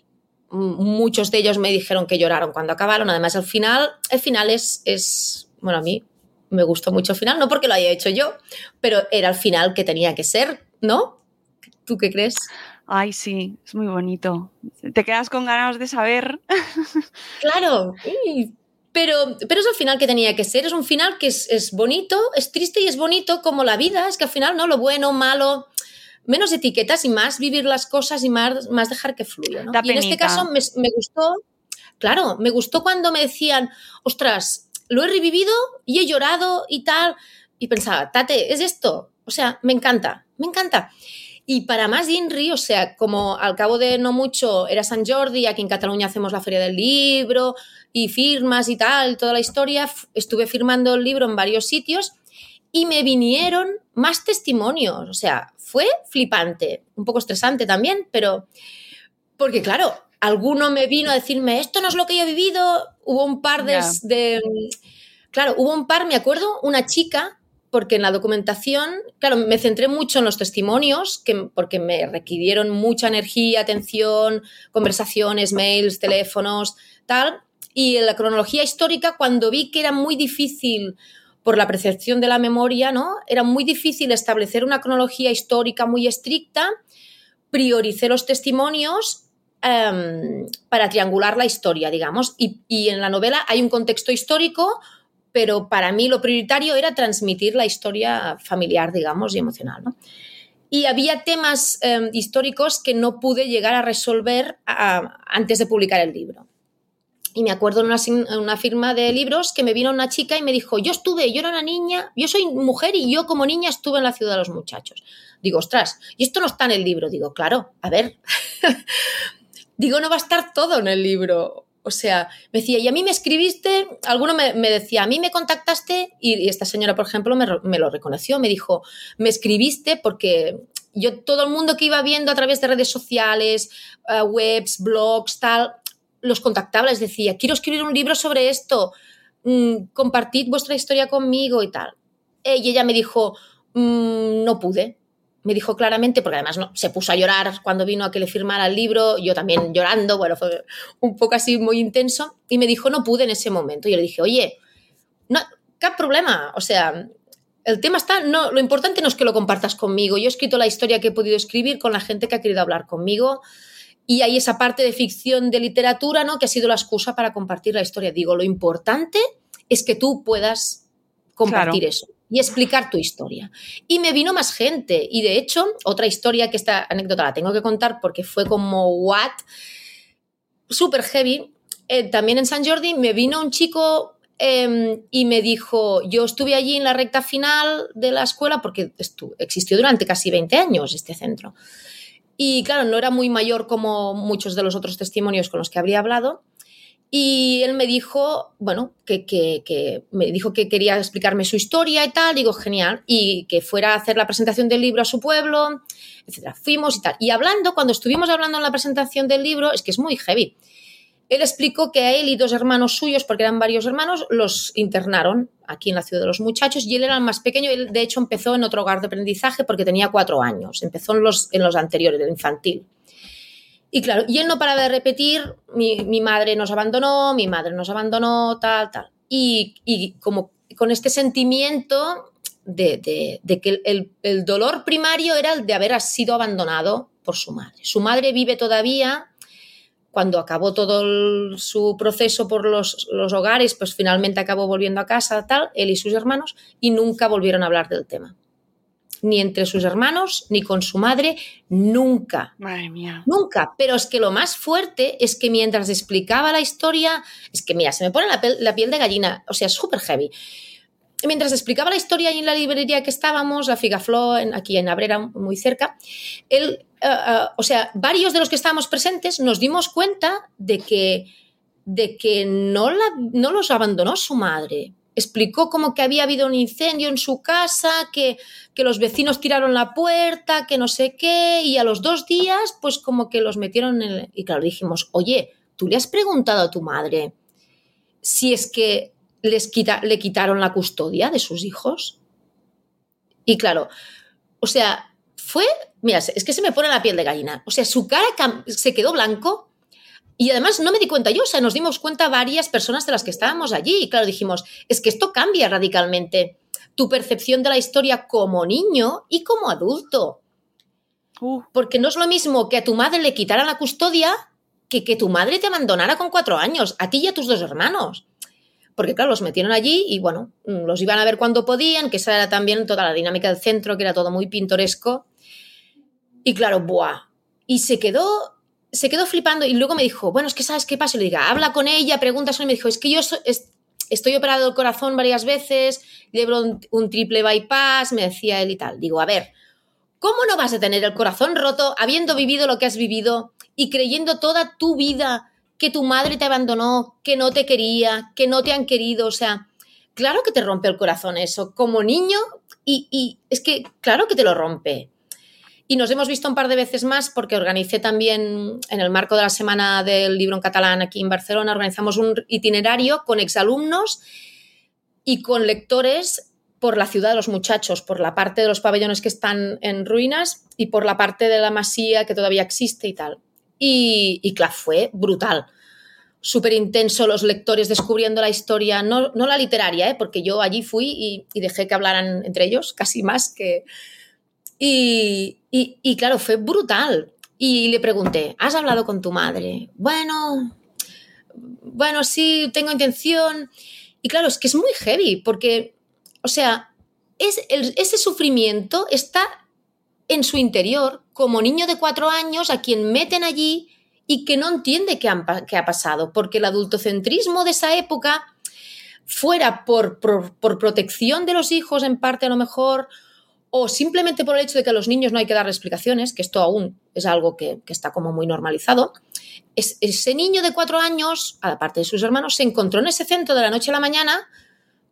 muchos de ellos me dijeron que lloraron cuando acabaron. Además, al final, el final es, es bueno, a mí me gustó mucho el final, no porque lo haya hecho yo, pero era el final que tenía que ser, ¿no? ¿Tú qué crees? Ay, sí, es muy bonito. Te quedas con ganas de saber. Claro, [laughs] pero, pero es el final que tenía que ser. Es un final que es, bonito, es triste y es bonito como la vida. Es que al final, ¿no? Lo bueno, malo, menos etiquetas y más vivir las cosas y más, más dejar que fluya. ¿no? Y en este caso me, me gustó, claro, me gustó cuando me decían, ostras, lo he revivido y he llorado y tal. Y pensaba, Tate, ¿es esto? O sea, me encanta, me encanta. Y para más INRI, o sea, como al cabo de no mucho era San Jordi, aquí en Cataluña hacemos la Feria del Libro y firmas y tal, toda la historia, estuve firmando el libro en varios sitios y me vinieron más testimonios. O sea, fue flipante, un poco estresante también, pero porque claro, alguno me vino a decirme, esto no es lo que yo he vivido. Hubo un par de, Claro, hubo un par, me acuerdo, una chica, porque en la documentación, claro, me centré mucho en los testimonios, que, porque me requirieron mucha energía, atención, conversaciones, mails, teléfonos, tal. Y en la cronología histórica, cuando vi que era muy difícil por la percepción de la memoria, ¿no? Era muy difícil establecer una cronología histórica muy estricta, prioricé los testimonios Em, para triangular la historia, digamos. Y, en la novela hay un contexto histórico, pero para mí lo prioritario era transmitir la historia familiar, digamos, y emocional. Y había temas em, históricos que no pude llegar a resolver antes de publicar el libro. Y me acuerdo en una, una, firma de libros que me vino una chica y me dijo, yo estuve, yo era una niña, yo soy mujer y yo como niña estuve en la ciudad de los muchachos. Digo, ostras, y esto no está en el libro. Digo, claro, a ver, [laughs] digo, no va a estar todo en el libro. O sea, me decía, y a mí me escribiste, alguno me, decía, a mí me contactaste, y, esta señora, por ejemplo, me, lo reconoció, me dijo, me escribiste porque yo, todo el mundo que iba viendo a través de redes sociales, eh, webs, blogs, tal, los contactaba, les decía, quiero escribir un libro sobre esto, mm, compartid vuestra historia conmigo y tal. Y ella me dijo, mm, no pude, me dijo claramente, porque además no, se puso a llorar cuando vino a que le firmara el libro, yo también llorando, bueno, fue un poco así muy intenso, y me dijo, no pude en ese momento. Y yo le dije, oye, no, ¿qué problema? O sea, el tema está, no, lo importante no es que lo compartas conmigo. Yo he escrito la historia que he podido escribir con la gente que ha querido hablar conmigo. Y hay esa parte de ficción, de literatura, ¿no? Que ha sido la excusa para compartir la historia. Digo, lo importante es que tú puedas compartir eso y explicar tu historia. Y me vino más gente. Y de hecho, otra historia que esta anécdota la tengo que contar porque fue como, what? Súper heavy. Eh, también en San Jordi me vino un chico em, y me dijo, yo estuve allí en la recta final de la escuela porque existió durante casi 20 años este centro. Y claro, no era muy mayor como muchos de los otros testimonios con los que habría hablado. Y él me dijo, bueno, que, me dijo que quería explicarme su historia y tal, digo, genial, y que fuera a hacer la presentación del libro a su pueblo, etcétera. Fuimos y tal. Y hablando, cuando estuvimos hablando en la presentación del libro, es que es muy heavy. Él explicó que a él y dos hermanos suyos, porque eran varios hermanos, los internaron aquí en la ciudad de los muchachos y él era el más pequeño. Él, de hecho, empezó en otro hogar de aprendizaje porque tenía cuatro años. Empezó en los, en los anteriores, el infantil. Y claro, y él no paraba de repetir, mi, madre nos abandonó, mi madre nos abandonó, tal, tal. Y, como con este sentimiento de, que el, dolor primario era el de haber sido abandonado por su madre. Su madre vive todavía, cuando acabó todo su proceso por los, los, hogares, pues finalmente acabó volviendo a casa, tal, él y sus hermanos, y nunca volvieron a hablar del tema. ni entre sus hermanos, ni con su madre, nunca. Madre mía. Nunca. Pero es que lo más fuerte es que mientras explicaba la historia, es que mira, se me pone la, piel de gallina, o sea, súper heavy. Mientras explicaba la historia ahí en la librería que estábamos, la Figaflor, aquí en Abrera, muy cerca, él, eh, eh, o sea, varios de los que estábamos presentes nos dimos cuenta de que, de que no, la, no los abandonó su madre, explicó como que había habido un incendio en su casa, que, que, los vecinos tiraron la puerta, que no sé qué, y a los dos días, pues como que los metieron en... El... Y claro, dijimos, oye, ¿tú le has preguntado a tu madre si es que les quita, le quitaron la custodia de sus hijos? Y claro, o sea, fue, mira, es que se me pone la piel de gallina, o sea, su cara se quedó blanco y además no me di cuenta yo, o sea, nos dimos cuenta varias personas de las que estábamos allí. Y claro, dijimos, es que esto cambia radicalmente tu percepción de la historia como niño y como adulto. Uh. Porque no es lo mismo que a tu madre le quitaran la custodia que que tu madre te abandonara con cuatro años, a ti y a tus dos hermanos. Porque claro, los metieron allí y bueno, los iban a ver cuando podían, que esa era también toda la dinámica del centro, que era todo muy pintoresco. Y claro, buah. Y se quedó se quedó flipando y luego me dijo, bueno, es que sabes qué pasa. Y le diga, habla con ella, preguntas. Y me dijo, es que yo estoy operado del corazón varias veces, llevo un, triple bypass, me decía él y tal. Digo, a ver, ¿cómo no vas a tener el corazón roto habiendo vivido lo que has vivido y creyendo toda tu vida que tu madre te abandonó, que no te quería, que no te han querido? O sea, claro que te rompe el corazón eso. Como niño, y, y es que claro que te lo rompe. Y nos hemos visto un par de veces más porque organicé también, en el marco de la Semana del Libro en Catalán aquí en Barcelona, organizamos un itinerario con exalumnos y con lectores por la ciudad de los muchachos, por la parte de los pabellones que están en ruinas y por la parte de la masía que todavía existe y tal. Y, y claro, fue brutal. Súper intenso los lectores descubriendo la historia, no, no la literaria, ¿eh? porque yo allí fui y, y dejé que hablaran entre ellos, casi más que, y, claro, fue brutal. Y le pregunté, ¿has hablado con tu madre? Bueno, bueno, sí, tengo intención. Y claro, es que es muy heavy, porque, o sea, es ese sufrimiento está en su interior como niño de cuatro años a quien meten allí y que no entiende qué, qué ha pasado, porque el adultocentrismo de esa época, fuera por, por protección de los hijos en parte a lo mejor, o simplemente por el hecho de que a los niños no hay que dar explicaciones, que esto aún es algo que, está como muy normalizado, es, ese niño de cuatro años, aparte de sus hermanos, se encontró en ese centro de la noche a la mañana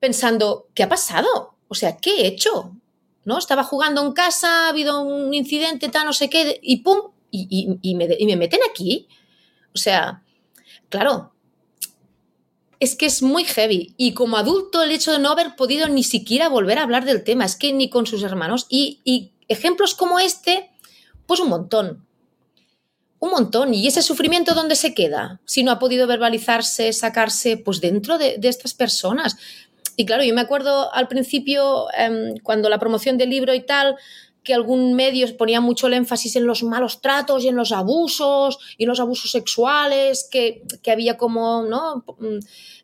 pensando, ¿qué ha pasado? O sea, ¿qué he hecho? ¿No? Estaba jugando en casa, ha habido un incidente, tal, no sé qué, y pum, y, me, y me meten aquí. O sea, claro, es que es muy heavy. Y como adulto, el hecho de no haber podido ni siquiera volver a hablar del tema, es que ni con sus hermanos. Y, ejemplos como este, pues un montón. Un montón. ¿Y ese sufrimiento dónde se queda? Si no ha podido verbalizarse, sacarse, pues dentro de, estas personas. Y claro, yo me acuerdo al principio, em, cuando la promoción del libro y tal, que algún medio ponía mucho el énfasis en los malos tratos y en los abusos y en los abusos sexuales, que, había como ¿no? Mm,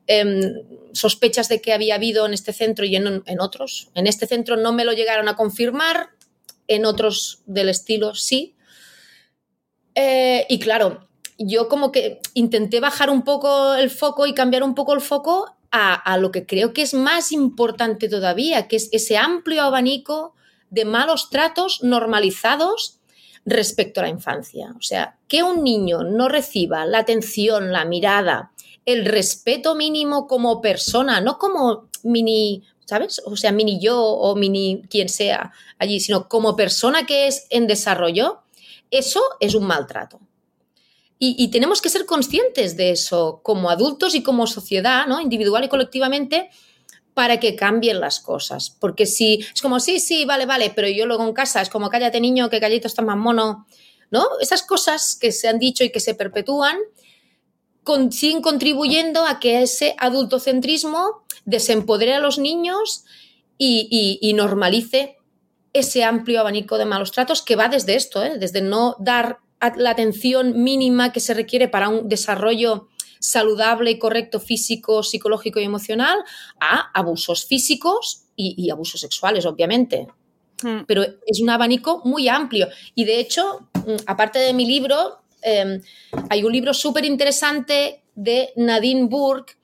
em, sospechas de que había habido en este centro y en, otros. En este centro no me lo llegaron a confirmar, en otros del estilo sí. Eh, y claro, yo como que intenté bajar un poco el foco y cambiar un poco el foco a, a lo que creo que es más importante todavía, que es ese amplio abanico de malos tratos normalizados respecto a la infancia. O sea, que un niño no reciba la atención, la mirada, el respeto mínimo como persona, no como mini, ¿sabes? O sea, mini yo o mini quien sea allí, sino como persona que es en desarrollo, eso es un maltrato. Y, y, tenemos que ser conscientes de eso como adultos y como sociedad, ¿no? individual y colectivamente, para que cambien las cosas. Porque si es como, sí, sí, vale, vale, pero yo luego en casa es como, cállate niño, que gallito está más mono, ¿no? Esas cosas que se han dicho y que se perpetúan siguen contribuyendo a que ese adultocentrismo desempodere a los niños y, normalice ese amplio abanico de malos tratos que va desde esto, ¿eh? desde no dar la atención mínima que se requiere para un desarrollo saludable y correcto físico, psicológico y emocional a abusos físicos y, abusos sexuales, obviamente. hmm. pero es un abanico muy amplio. Y de hecho, mm, aparte de mi libro, em, hay un libro súper interesante de Nadine Burke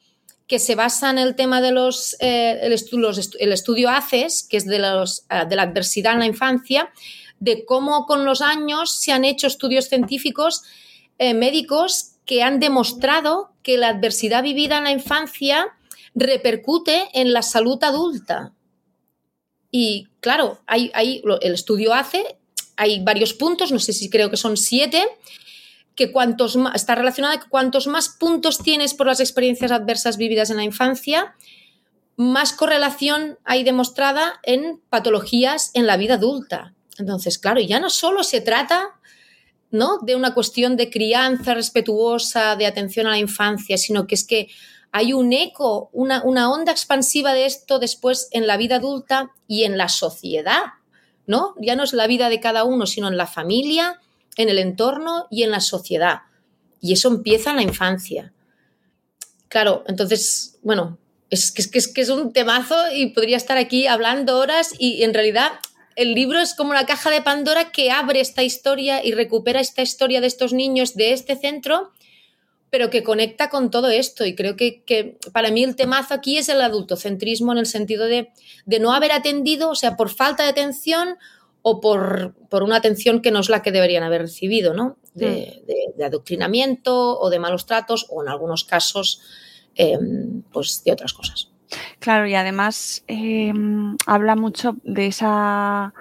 que se basa en el tema de los, eh, el, estudio ACES, que es de, los, eh, de la adversidad en la infancia, de cómo con los años se han hecho estudios científicos eh, médicos que han demostrado que la adversidad vivida en la infancia repercute en la salud adulta. Y claro, hay, hay, el estudio hace, hay varios puntos, no sé si creo que son siete, que cuantos más, está relacionada que cuantos más puntos tienes por las experiencias adversas vividas en la infancia, más correlación hay demostrada en patologías en la vida adulta. Entonces, claro, ya no solo se trata ¿no? de una cuestión de crianza respetuosa, de atención a la infancia, sino que es que hay un eco, una, una onda expansiva de esto después en la vida adulta y en la sociedad, ¿no? Ya no es la vida de cada uno, sino en la familia, en el entorno y en la sociedad. Y eso empieza en la infancia. Claro, entonces, bueno, es que es, que es, un temazo y podría estar aquí hablando horas y en realidad el libro es como una caja de Pandora que abre esta historia y recupera esta historia de estos niños de este centro, pero que conecta con todo esto. Y creo que, que para mí el temazo aquí es el adultocentrismo en el sentido de, de no haber atendido, o sea, por falta de atención o por, una atención que no es la que deberían haber recibido, ¿no? De, mm. adoctrinamiento o de malos tratos o en algunos casos, em, pues de otras cosas. Claro, y además em, habla mucho de esa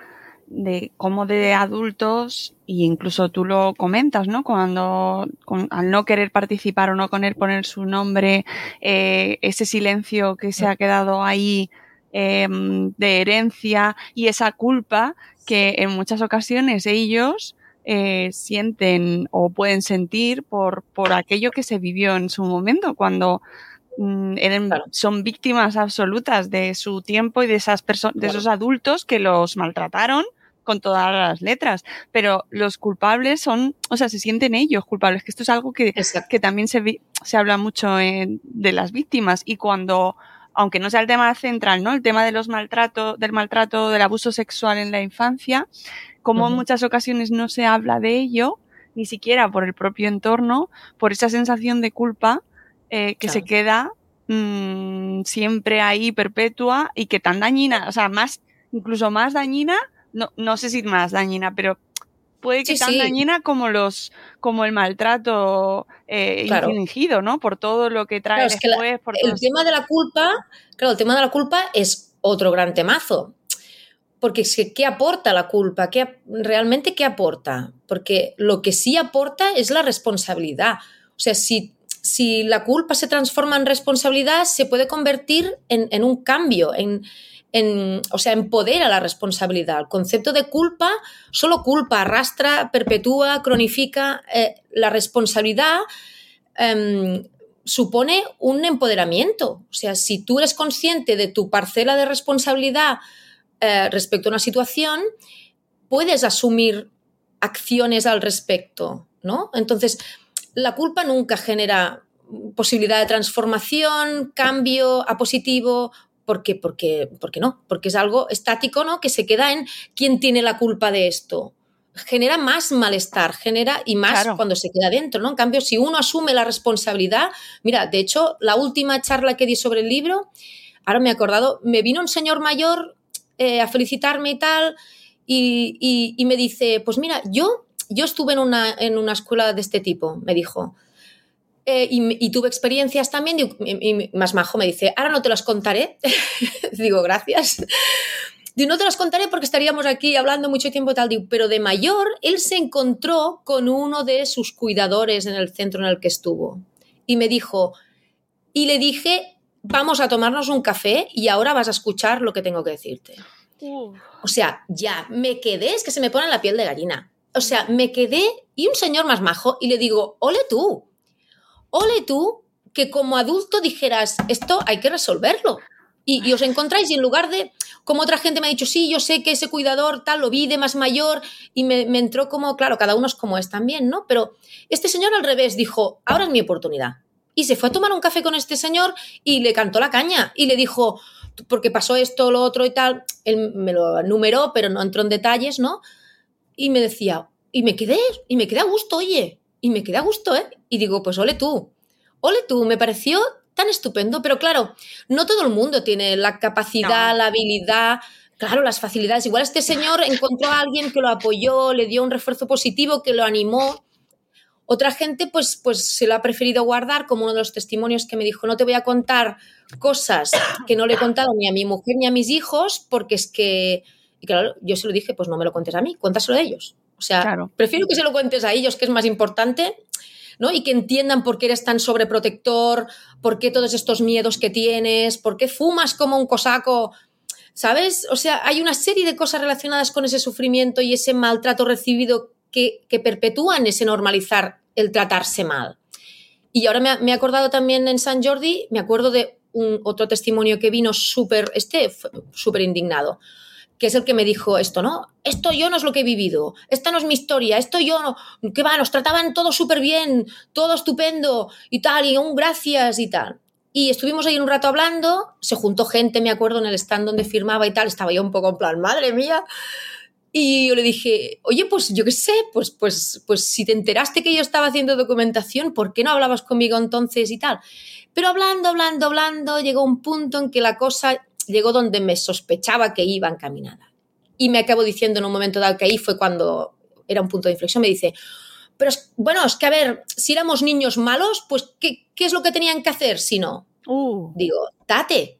de cómo de adultos, e incluso tú lo comentas, ¿no? Cuando al no querer participar o no poner su nombre, eh, ese silencio que se ha quedado ahí em, de herencia y esa culpa que en muchas ocasiones ellos eh, sienten o pueden sentir por, por aquello que se vivió en su momento, cuando mm, son víctimas absolutas de su tiempo y de, esas de esos adultos que los maltrataron con todas las letras, pero los culpables son, o sea, se sienten ellos culpables, que esto es algo que, que también se, se habla mucho de las víctimas. Y cuando aunque no sea el tema central, ¿no? El tema de los maltratos, del maltrato, del abuso sexual en la infancia, como en muchas ocasiones no se habla de ello, ni siquiera por el propio entorno, por esa sensación de culpa eh, que se queda mmm, siempre ahí perpetua y que tan dañina, o sea, más, incluso más dañina, no, no sé si más dañina, pero puede que tan dañina como los como el maltrato eh, infligido, ¿no? Por todo lo que trae después. el tema de la culpa, claro, el tema de la culpa es otro gran temazo. Porque ¿qué aporta la culpa? ¿Qué, ¿Realmente qué aporta? Porque lo que sí aporta es la responsabilidad. O sea, si, si la culpa se transforma en responsabilidad, se puede convertir en, en un cambio, en, o sea, empodera la responsabilidad. El concepto de culpa, solo culpa, arrastra, perpetúa, cronifica. Eh, la responsabilidad em, supone un empoderamiento. O sea, si tú eres consciente de tu parcela de responsabilidad eh, respecto a una situación, puedes asumir acciones al respecto, ¿no? Entonces, la culpa nunca genera posibilidad de transformación, cambio a positivo porque, porque, porque no, porque es algo estático, ¿no? Que se queda en quién tiene la culpa de esto. Genera más malestar, genera y más cuando se queda dentro, ¿no? En cambio, si uno asume la responsabilidad, mira, de hecho, la última charla que di sobre el libro, ahora me he acordado, me vino un señor mayor eh, a felicitarme y tal, y, y, me dice, pues mira, yo, yo estuve en una, en una escuela de este tipo, me dijo, eh, y, tuve experiencias también y, más majo me dice, ahora no te las contaré. [laughs] Digo, gracias. Digo, no te las contaré porque estaríamos aquí hablando mucho tiempo tal. Digo, pero de mayor, él se encontró con uno de sus cuidadores en el centro en el que estuvo. Y me dijo, y le dije, vamos a tomarnos un café y ahora vas a escuchar lo que tengo que decirte. O sea, ya, me quedé, es que se me pone la piel de gallina. O sea, me quedé y un señor más majo y le digo, ole tú, ole tú que como adulto dijeras, esto hay que resolverlo. Y, os encontráis y en lugar de, como otra gente me ha dicho, sí, yo sé que ese cuidador tal lo vi de más mayor y me, entró como, claro, cada uno es como es también, ¿no? Pero este señor al revés dijo, ahora es mi oportunidad. Y se fue a tomar un café con este señor y le cantó la caña y le dijo, porque pasó esto, lo otro y tal. Él me lo numeró, pero no entró en detalles, ¿no? Y me decía, y me quedé, y me quedé a gusto, oye, y me quedé a gusto, ¿eh? Y digo, pues ole tú, ole tú, me pareció tan estupendo, pero claro, no todo el mundo tiene la capacidad, la habilidad, claro, las facilidades. Igual este señor [laughs] encontró a alguien que lo apoyó, le dio un refuerzo positivo, que lo animó. Otra gente, pues, pues se lo ha preferido guardar, como uno de los testimonios que me dijo, no te voy a contar cosas que no le he contado ni a mi mujer ni a mis hijos, porque es que, y claro, yo se lo dije, pues no me lo contes a mí, cuéntaselo a ellos. O sea, prefiero que se lo cuentes a ellos, que es más importante, ¿no? Y que entiendan por qué eres tan sobreprotector, por qué todos estos miedos que tienes, por qué fumas como un cosaco, ¿sabes? O sea, hay una serie de cosas relacionadas con ese sufrimiento y ese maltrato recibido que, perpetúan ese normalizar el tratarse mal. Y ahora me, he acordado también en San Jordi, me acuerdo de un, otro testimonio que vino súper, este, súper indignado que es el que me dijo esto, ¿no? Esto yo no es lo que he vivido, esta no es mi historia, esto yo no, que va, nos trataban todo súper bien, todo estupendo y tal, y un gracias y tal. Y estuvimos ahí un rato hablando, se juntó gente, me acuerdo, en el stand donde firmaba y tal, estaba yo un poco en plan, madre mía. Y yo le dije, oye, pues yo qué sé, pues, pues, pues si te enteraste que yo estaba haciendo documentación, ¿por qué no hablabas conmigo entonces y tal? Pero hablando, hablando, hablando, llegó un punto en que la cosa llegó donde me sospechaba que iba encaminada. Y me acabo diciendo en un momento dado que ahí fue cuando era un punto de inflexión, me dice, pero bueno, es que a ver, si éramos niños malos, pues ¿qué, es lo que tenían que hacer si no? Uh. Digo, tate,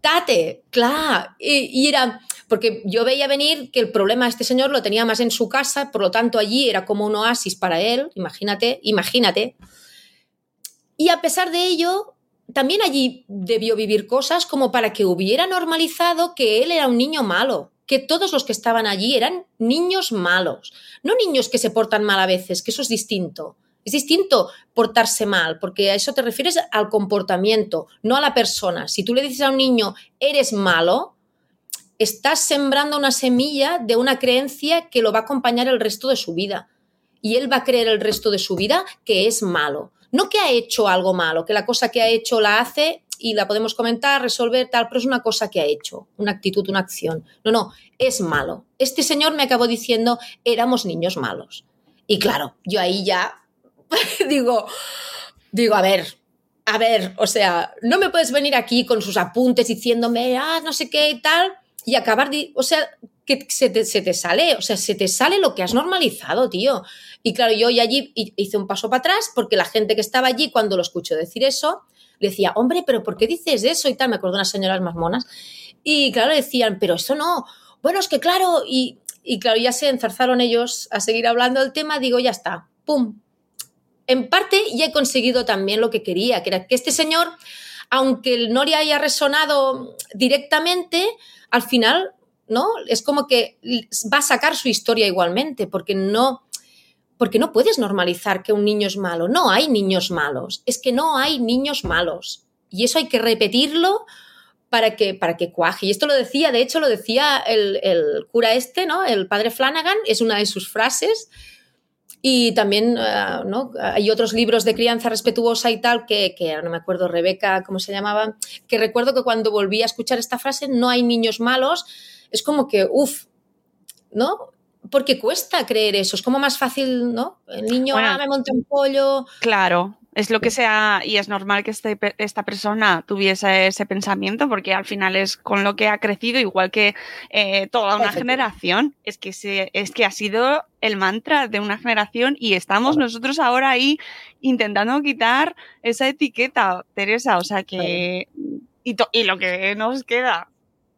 tate, claro. Y, era, porque yo veía venir que el problema de este señor lo tenía más en su casa, por lo tanto allí era como un oasis para él, imagínate, imagínate. Y a pesar de ello, también allí debió vivir cosas como para que hubiera normalizado que él era un niño malo, que todos los que estaban allí eran niños malos, no niños que se portan mal a veces, que eso es distinto. Es distinto portarse mal, porque a eso te refieres al comportamiento, no a la persona. Si tú le dices a un niño, eres malo, estás sembrando una semilla de una creencia que lo va a acompañar el resto de su vida. Y él va a creer el resto de su vida que es malo. No que ha hecho algo malo, que la cosa que ha hecho la hace y la podemos comentar, resolver, tal, pero es una cosa que ha hecho, una actitud, una acción. No, no, es malo. Este señor me acabó diciendo, éramos niños malos. Y claro, yo ahí ya [laughs] digo, digo, a ver, a ver, o sea, no me puedes venir aquí con sus apuntes diciéndome, ah, no sé qué y tal, y acabar, o sea, que se te, se te, sale, o sea, se te sale lo que has normalizado, tío. Y claro, yo allí hice un paso para atrás porque la gente que estaba allí, cuando lo escuchó decir eso, decía, hombre, pero ¿por qué dices eso? Y tal, me acuerdo de unas señoras más monas. Y claro, decían, pero eso no. Bueno, es que claro, y, y claro, ya se enzarzaron ellos a seguir hablando del tema, digo, ya está, pum. En parte ya he conseguido también lo que quería, que era que este señor, aunque no le haya resonado directamente, al final, ¿no? Es como que va a sacar su historia igualmente, porque no, porque no puedes normalizar que un niño es malo. No hay niños malos. Es que no hay niños malos. Y eso hay que repetirlo para que, para que cuaje. Y esto lo decía, de hecho, lo decía el, cura este, ¿no? El padre Flanagan, es una de sus frases. Y también eh, ¿no? hay otros libros de crianza respetuosa y tal, que, que no me acuerdo, Rebeca, ¿cómo se llamaba? Que recuerdo que cuando volví a escuchar esta frase, no hay niños malos, es como que, uff, ¿no? Porque cuesta creer eso. Es como más fácil, ¿no? El niño ah, me monta un pollo. Claro, es lo que sea, y es normal que este, esta persona tuviese ese pensamiento, porque al final es con lo que ha crecido, igual que eh, toda una generación. Es que, se, es que ha sido el mantra de una generación y estamos nosotros ahora ahí intentando quitar esa etiqueta, Teresa. O sea que. Y, y lo que nos queda.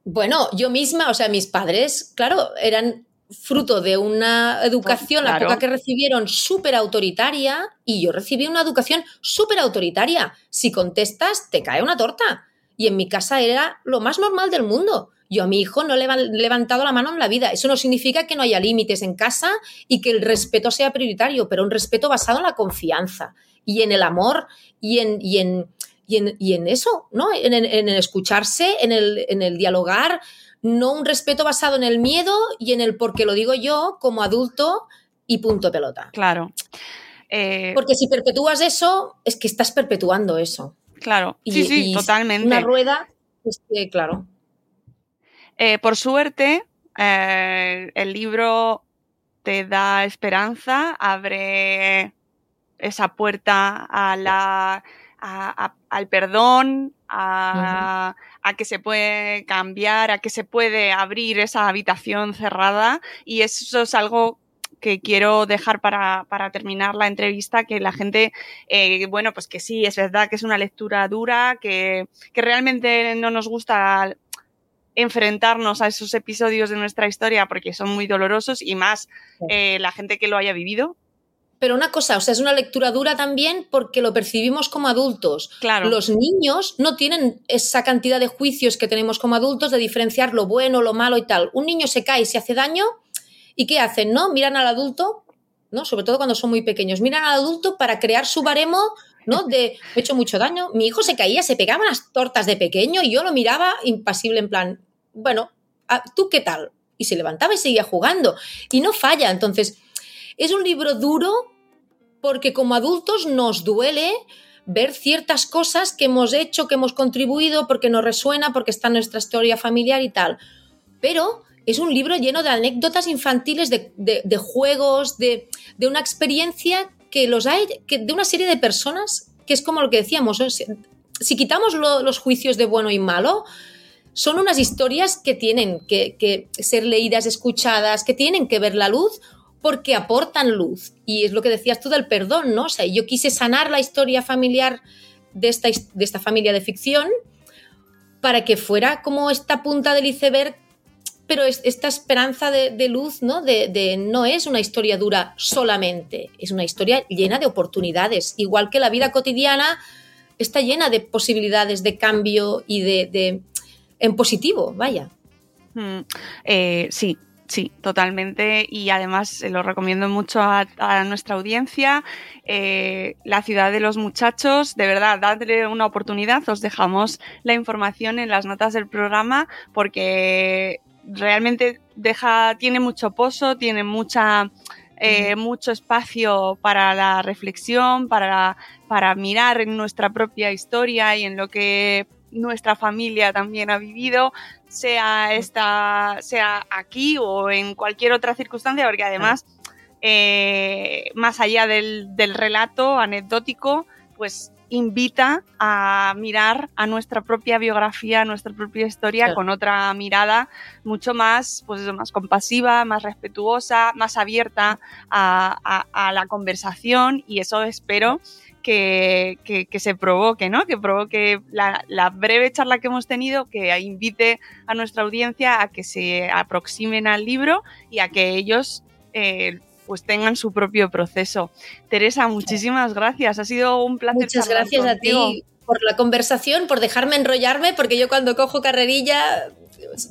Bueno, yo misma, o sea, mis padres, claro, eran fruto de una educación, la poca que recibieron, súper autoritaria, y yo recibí una educación súper autoritaria. Si contestas, te cae una torta. Y en mi casa era lo más normal del mundo. Yo a mi hijo no le he levantado la mano en la vida. Eso no significa que no haya límites en casa y que el respeto sea prioritario, pero un respeto basado en la confianza y en el amor y en, y en, y en, eso, ¿no? En, en, escucharse, en el, en el dialogar, no un respeto basado en el miedo y en el porque lo digo yo como adulto y punto pelota. Claro. Eh, porque si perpetúas eso, es que estás perpetuando eso. Claro, sí, sí, totalmente. Una rueda claro. Eh, por suerte, eh, el libro te da esperanza, abre esa puerta a la, al perdón, a, que se puede cambiar, a que se puede abrir esa habitación cerrada y eso es algo que quiero dejar para, terminar la entrevista, que la gente, eh, bueno, pues que sí, es verdad que es una lectura dura, que, que realmente no nos gusta enfrentarnos a esos episodios de nuestra historia porque son muy dolorosos y más eh, la gente que lo haya vivido. Pero una cosa, o sea, es una lectura dura también porque lo percibimos como adultos. Claro. Los niños no tienen esa cantidad de juicios que tenemos como adultos de diferenciar lo bueno, lo malo y tal. Un niño se cae y se hace daño y ¿qué hacen? ¿No? Miran al adulto, ¿no? Sobre todo cuando son muy pequeños. Miran al adulto para crear su baremo ¿no? De, he hecho mucho daño. Mi hijo se caía, se pegaba las tortas de pequeño y yo lo miraba impasible en plan, bueno, ah, ¿tú qué tal? Y se levantaba y seguía jugando. Y no falla. Entonces, es un libro duro porque como adultos nos duele ver ciertas cosas que hemos hecho, que hemos contribuido, porque nos resuena, porque está en nuestra historia familiar y tal. Pero es un libro lleno de anécdotas infantiles, de, juegos, de, una experiencia que los hay, de una serie de personas, que es como lo que decíamos, si, quitamos los juicios de bueno y malo, son unas historias que tienen que, ser leídas, escuchadas, que tienen que ver la luz porque aportan luz. Y es lo que decías tú del perdón, ¿no? O sea, yo quise sanar la historia familiar de esta, de esta familia de ficción para que fuera como esta punta del iceberg, pero esta esperanza de, luz, ¿no? De, de, no es una historia dura solamente, es una historia llena de oportunidades, igual que la vida cotidiana está llena de posibilidades de cambio y de, en positivo, vaya. Mm, eh, sí, Sí, totalmente. Y además lo recomiendo mucho a, nuestra audiencia. Eh, la ciudad de los muchachos, de verdad, dadle una oportunidad. Os dejamos la información en las notas del programa porque realmente deja, tiene mucho pozo, tiene mucha, eh, mucho espacio para la reflexión, para, para mirar en nuestra propia historia y en lo que nuestra familia también ha vivido, sea, esta, sea aquí o en cualquier otra circunstancia, porque además, eh, más allá del, relato anecdótico, pues invita a mirar a nuestra propia biografía, a nuestra propia historia con otra mirada mucho más, pues más compasiva, más respetuosa, más abierta a, a la conversación y eso espero que, se provoque, ¿no? Que provoque la, breve charla que hemos tenido, que invite a nuestra audiencia a que se aproximen al libro y a que ellos eh, pues tengan su propio proceso. Teresa, muchísimas gracias. Ha sido un placer. Muchas gracias a ti por la conversación, por dejarme enrollarme, porque yo cuando cojo carrerilla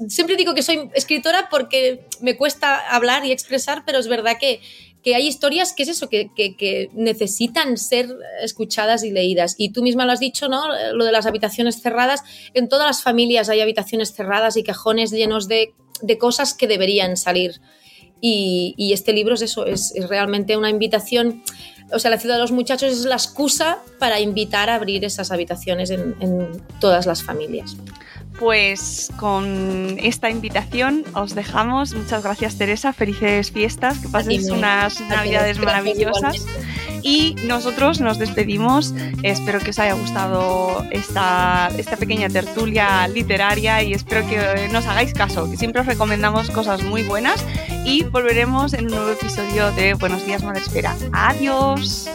siempre digo que soy escritora porque me cuesta hablar y expresar, pero es verdad que, que hay historias que es eso, que, que, necesitan ser escuchadas y leídas. Y tú misma lo has dicho, ¿no? Lo de las habitaciones cerradas. En todas las familias hay habitaciones cerradas y cajones llenos de, de cosas que deberían salir. Y, y, este libro es eso, es, es, realmente una invitación. O sea, la ciudad de los muchachos es la excusa para invitar a abrir esas habitaciones en, en todas las familias. Pues con esta invitación os dejamos. Muchas gracias Teresa, felices fiestas, que pases unas navidades maravillosas. Y nosotros nos despedimos. Espero que os haya gustado esta, esta pequeña tertulia literaria y espero que nos hagáis caso, que siempre os recomendamos cosas muy buenas y volveremos en un nuevo episodio de Buenos días Madre Espera. Adiós.